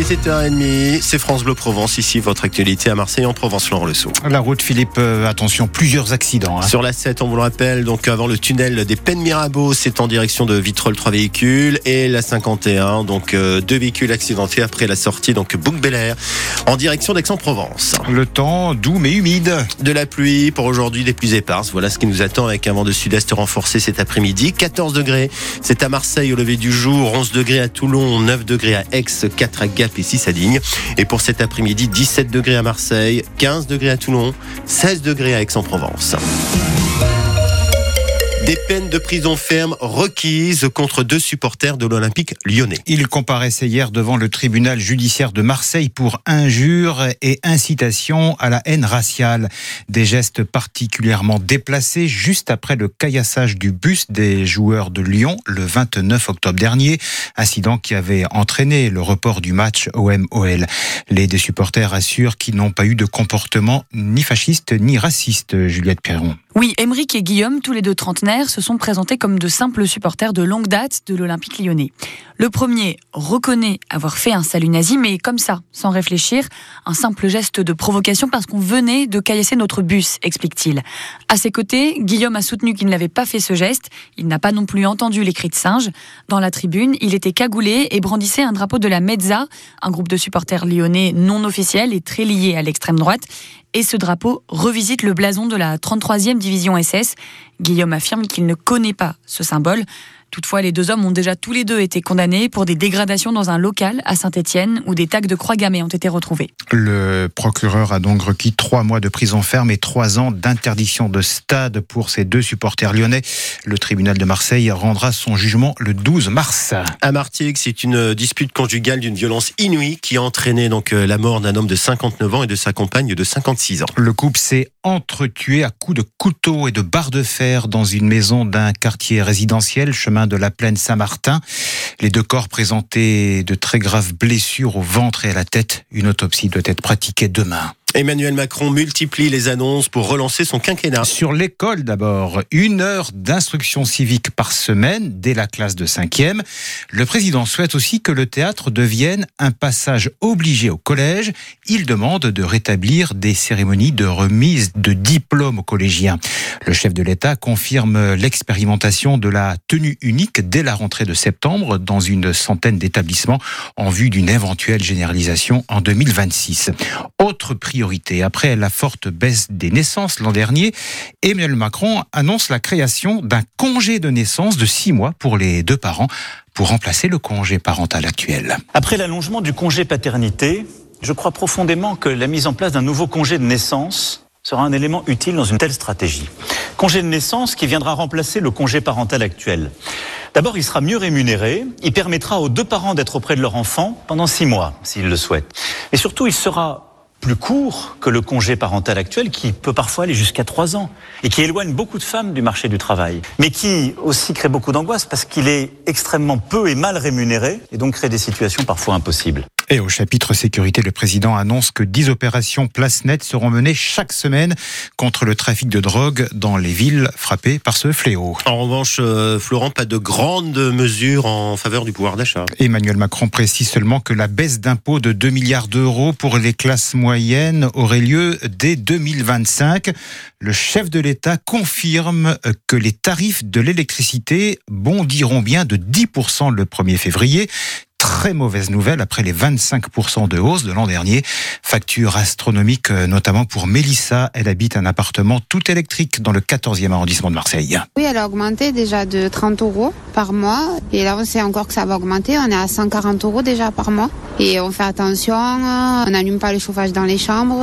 est 7h30, c'est France Bleu Provence, ici votre actualité à Marseille en Provence, Laurent Le Sceau. La route Philippe, euh, attention, plusieurs accidents. hein. Sur la 7, on vous le rappelle, donc avant le tunnel des Pennes Mirabeau, c'est en direction de Vitrolles, trois véhicules, et la 51, donc euh, deux véhicules accidentés après la sortie, donc bouc Air, en direction d'Aix-en-Provence. Le temps doux mais humide. De la pluie pour aujourd'hui, des pluies éparses. Voilà ce qui nous attend avec un vent de sud-est renforcé cet après-midi. 14 degrés, c'est à Marseille au lever du jour, 11 degrés à Toulon, 9 degrés à Aix, 4 à Gap et 6 à Digne. Et pour cet après-midi, 17 degrés à Marseille, 15 degrés à Toulon, 16 degrés à Aix-en-Provence. Des peines de prison ferme requises contre deux supporters de l'Olympique lyonnais. Il comparaissait hier devant le tribunal judiciaire de Marseille pour injure et incitation à la haine raciale. Des gestes particulièrement déplacés juste après le caillassage du bus des joueurs de Lyon le 29 octobre dernier, incident qui avait entraîné le report du match OM-OL. Les deux supporters assurent qu'ils n'ont pas eu de comportement ni fasciste ni raciste, Juliette Perron. Oui, Émeric et Guillaume, tous les deux trentenaires, se sont présentés comme de simples supporters de longue date de l'Olympique lyonnais. Le premier reconnaît avoir fait un salut nazi, mais comme ça, sans réfléchir, un simple geste de provocation parce qu'on venait de caillasser notre bus, explique-t-il. À ses côtés, Guillaume a soutenu qu'il n'avait pas fait ce geste. Il n'a pas non plus entendu les cris de singe. Dans la tribune, il était cagoulé et brandissait un drapeau de la Mezza, un groupe de supporters lyonnais non officiel et très lié à l'extrême droite et ce drapeau revisite le blason de la 33e division SS. Guillaume affirme qu'il ne connaît pas ce symbole. Toutefois, les deux hommes ont déjà tous les deux été condamnés pour des dégradations dans un local à Saint-Étienne où des tags de croix gammées ont été retrouvés. Le procureur a donc requis trois mois de prison ferme et trois ans d'interdiction de stade pour ces deux supporters lyonnais. Le tribunal de Marseille rendra son jugement le 12 mars. À Martigues, c'est une dispute conjugale d'une violence inouïe qui a entraîné donc euh, la mort d'un homme de 59 ans et de sa compagne de 56 ans. Le couple s'est entretué à coups de couteau et de barres de fer dans une maison d'un quartier résidentiel, chemin de la plaine Saint-Martin. Les deux corps présentaient de très graves blessures au ventre et à la tête. Une autopsie doit être pratiquée demain. Emmanuel Macron multiplie les annonces pour relancer son quinquennat. Sur l'école d'abord, une heure d'instruction civique par semaine dès la classe de cinquième. Le président souhaite aussi que le théâtre devienne un passage obligé au collège. Il demande de rétablir des cérémonies de remise de diplômes aux collégiens. Le chef de l'État confirme l'expérimentation de la tenue unique dès la rentrée de septembre dans une centaine d'établissements en vue d'une éventuelle généralisation en 2026. Autre priorité après la forte baisse des naissances l'an dernier, Emmanuel Macron annonce la création d'un congé de naissance de six mois pour les deux parents pour remplacer le congé parental actuel. Après l'allongement du congé paternité, je crois profondément que la mise en place d'un nouveau congé de naissance sera un élément utile dans une telle stratégie. Congé de naissance qui viendra remplacer le congé parental actuel. D'abord, il sera mieux rémunéré, il permettra aux deux parents d'être auprès de leur enfant pendant six mois, s'ils le souhaitent. Et surtout, il sera plus court que le congé parental actuel qui peut parfois aller jusqu'à trois ans et qui éloigne beaucoup de femmes du marché du travail, mais qui aussi crée beaucoup d'angoisse parce qu'il est extrêmement peu et mal rémunéré et donc crée des situations parfois impossibles. Et au chapitre sécurité, le président annonce que 10 opérations place nette seront menées chaque semaine contre le trafic de drogue dans les villes frappées par ce fléau. En revanche, euh, Florent, pas de grandes mesures en faveur du pouvoir d'achat. Emmanuel Macron précise seulement que la baisse d'impôts de 2 milliards d'euros pour les classes moyennes aurait lieu dès 2025. Le chef de l'État confirme que les tarifs de l'électricité bondiront bien de 10% le 1er février très mauvaise nouvelle après les 25% de hausse de l'an dernier. Facture astronomique euh, notamment pour Mélissa. Elle habite un appartement tout électrique dans le 14e arrondissement de Marseille. Oui, elle a augmenté déjà de 30 euros par mois. Et là, on sait encore que ça va augmenter. On est à 140 euros déjà par mois. Et on fait attention, on n'allume pas le chauffage dans les chambres.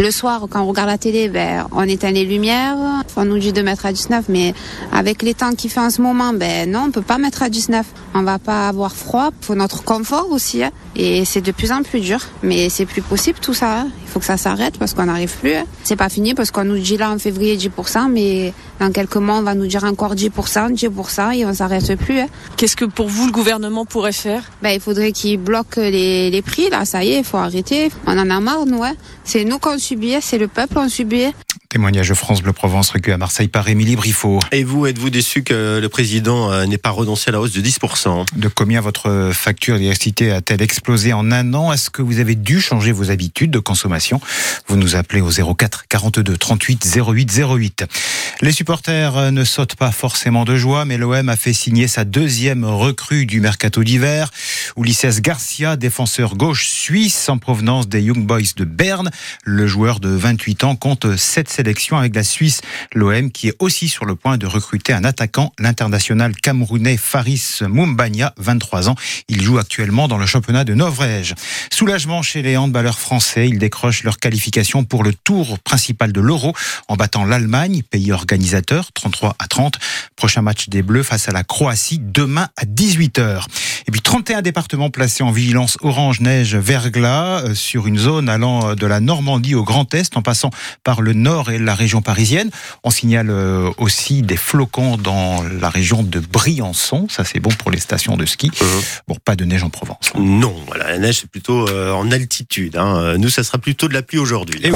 Le soir, quand on regarde la télé, ben, on éteint les lumières. On nous dit de mettre à 19, mais avec les temps qu'il fait en ce moment, ben non, on peut pas mettre à 19. On va pas avoir froid. Faut notre confort aussi. Hein. Et c'est de plus en plus dur. Mais c'est plus possible tout ça. Hein. Il faut que ça s'arrête parce qu'on n'arrive plus. Hein. C'est pas fini parce qu'on nous dit là en février 10%, mais dans quelques mois, on va nous dire encore 10%, 10% et on s'arrête plus. Qu'est-ce que pour vous le gouvernement pourrait faire? Ben, Il faudrait qu'il bloque les, les prix. Là, ça y est, il faut arrêter. On en a marre, nous. C'est nous qu'on subit, c'est le peuple qu'on subit. Témoignage France Bleu Provence recueilli à Marseille par Émilie Briffaut. Et vous, êtes-vous déçu que le président euh, n'ait pas renoncé à la hausse de 10% De combien votre facture d'électricité a-t-elle explosé en un an? Est-ce que vous avez dû changer vos habitudes de consommation? Vous nous appelez au 04 42 38 08 08. Les supporters ne sautent pas forcément de joie, mais l'OM a fait signer sa deuxième recrue du mercato d'hiver. Ulisses Garcia, défenseur gauche suisse en provenance des Young Boys de Berne. Le joueur de 28 ans compte 7 sélections avec la Suisse. L'OM qui est aussi sur le point de recruter un attaquant, l'international camerounais Faris Mumbania, 23 ans. Il joue actuellement dans le championnat de Norvège. Soulagement chez les handballeurs français. Ils décrochent leur qualification pour le tour principal de l'Euro en battant l'Allemagne, pays organisateur, 33 à 30. Prochain match des Bleus face à la Croatie demain à 18h. Et puis 31 départements placés en vigilance orange neige verglas euh, sur une zone allant de la Normandie au Grand Est en passant par le nord et la région parisienne. On signale euh, aussi des flocons dans la région de Briançon. Ça, c'est bon pour les stations de ski. Bon, pas de neige en Provence. Non, voilà, la neige, c'est plutôt euh, en altitude. Hein. Nous, ça sera plutôt de la pluie aujourd'hui.